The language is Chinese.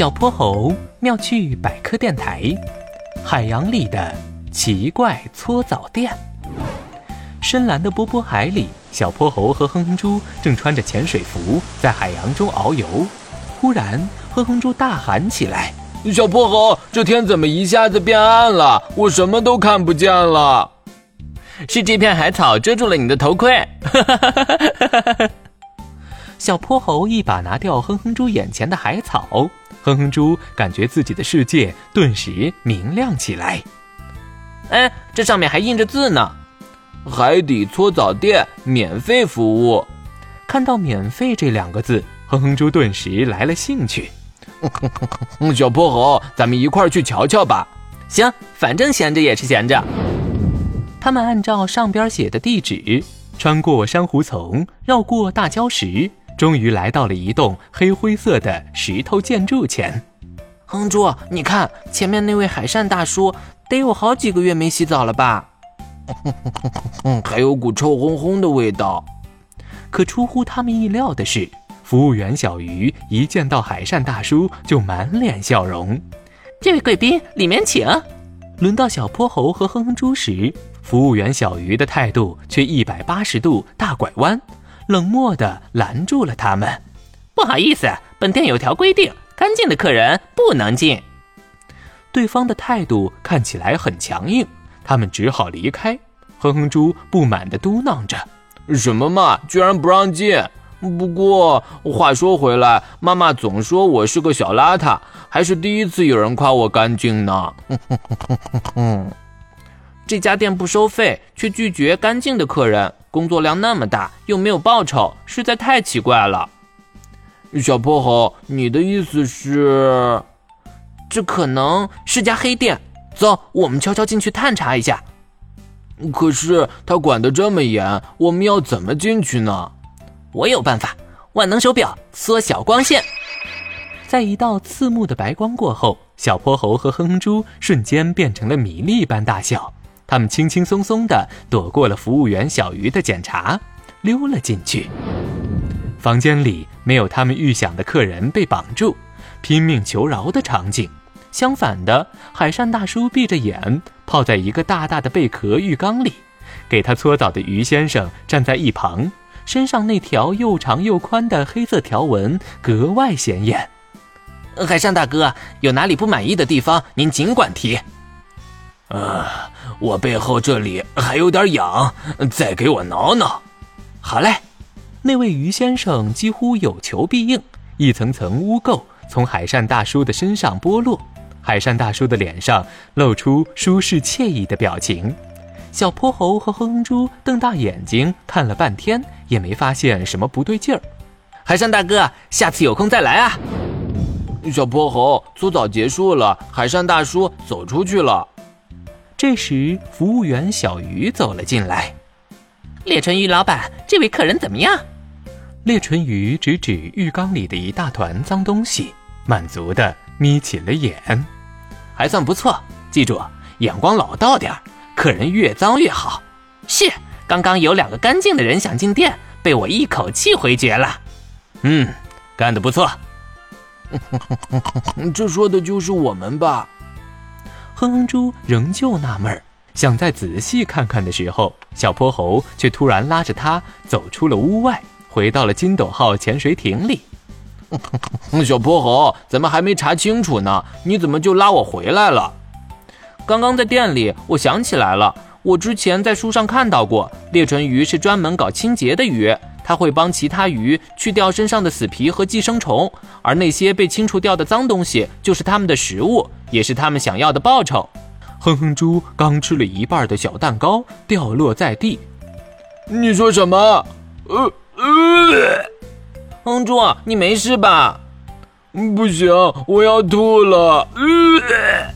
小泼猴妙趣百科电台：海洋里的奇怪搓澡店。深蓝的波波海里，小泼猴和哼哼猪正穿着潜水服在海洋中遨游。忽然，哼哼猪大喊起来：“小泼猴，这天怎么一下子变暗了？我什么都看不见了。”是这片海草遮住了你的头盔。小泼猴一把拿掉哼哼猪眼前的海草，哼哼猪感觉自己的世界顿时明亮起来。哎，这上面还印着字呢：“海底搓澡店免费服务。”看到“免费”这两个字，哼哼猪顿时来了兴趣。小泼猴，咱们一块儿去瞧瞧吧。行，反正闲着也是闲着。他们按照上边写的地址，穿过珊瑚丛，绕过大礁石。终于来到了一栋黑灰色的石头建筑前，哼猪，你看前面那位海扇大叔，得有好几个月没洗澡了吧？还有股臭烘烘的味道。可出乎他们意料的是，服务员小鱼一见到海扇大叔就满脸笑容。这位贵宾，里面请。轮到小泼猴和哼哼猪时，服务员小鱼的态度却一百八十度大拐弯。冷漠地拦住了他们。不好意思，本店有条规定，干净的客人不能进。对方的态度看起来很强硬，他们只好离开。哼哼猪不满地嘟囔着：“什么嘛，居然不让进！不过话说回来，妈妈总说我是个小邋遢，还是第一次有人夸我干净呢。”哼哼哼这家店不收费，却拒绝干净的客人。工作量那么大，又没有报酬，实在太奇怪了。小泼猴，你的意思是，这可能是家黑店。走，我们悄悄进去探查一下。可是他管得这么严，我们要怎么进去呢？我有办法，万能手表缩小光线，在一道刺目的白光过后，小泼猴和哼哼猪瞬间变成了米粒般大小。他们轻轻松松地躲过了服务员小鱼的检查，溜了进去。房间里没有他们预想的客人被绑住、拼命求饶的场景，相反的，海扇大叔闭着眼泡在一个大大的贝壳浴缸里，给他搓澡的鱼先生站在一旁，身上那条又长又宽的黑色条纹格外显眼。海扇大哥，有哪里不满意的地方，您尽管提。啊。我背后这里还有点痒，再给我挠挠。好嘞，那位鱼先生几乎有求必应，一层层污垢从海扇大叔的身上剥落，海扇大叔的脸上露出舒适惬意的表情。小泼猴和哼哼猪瞪大眼睛看了半天，也没发现什么不对劲儿。海扇大哥，下次有空再来啊。小泼猴，搓澡结束了，海扇大叔走出去了。这时，服务员小鱼走了进来。裂唇鱼老板，这位客人怎么样？裂唇鱼指指浴缸里的一大团脏东西，满足的眯起了眼。还算不错，记住，眼光老道点儿，客人越脏越好。是，刚刚有两个干净的人想进店，被我一口气回绝了。嗯，干得不错。这说的就是我们吧？哼哼猪仍旧纳闷儿，想再仔细看看的时候，小泼猴却突然拉着他走出了屋外，回到了金斗号潜水艇里。小泼猴，咱们还没查清楚呢，你怎么就拉我回来了？刚刚在店里，我想起来了，我之前在书上看到过，裂唇鱼是专门搞清洁的鱼。它会帮其他鱼去掉身上的死皮和寄生虫，而那些被清除掉的脏东西就是它们的食物，也是它们想要的报酬。哼哼猪刚吃了一半的小蛋糕掉落在地。你说什么？呃呃，哼猪，你没事吧？不行，我要吐了。呃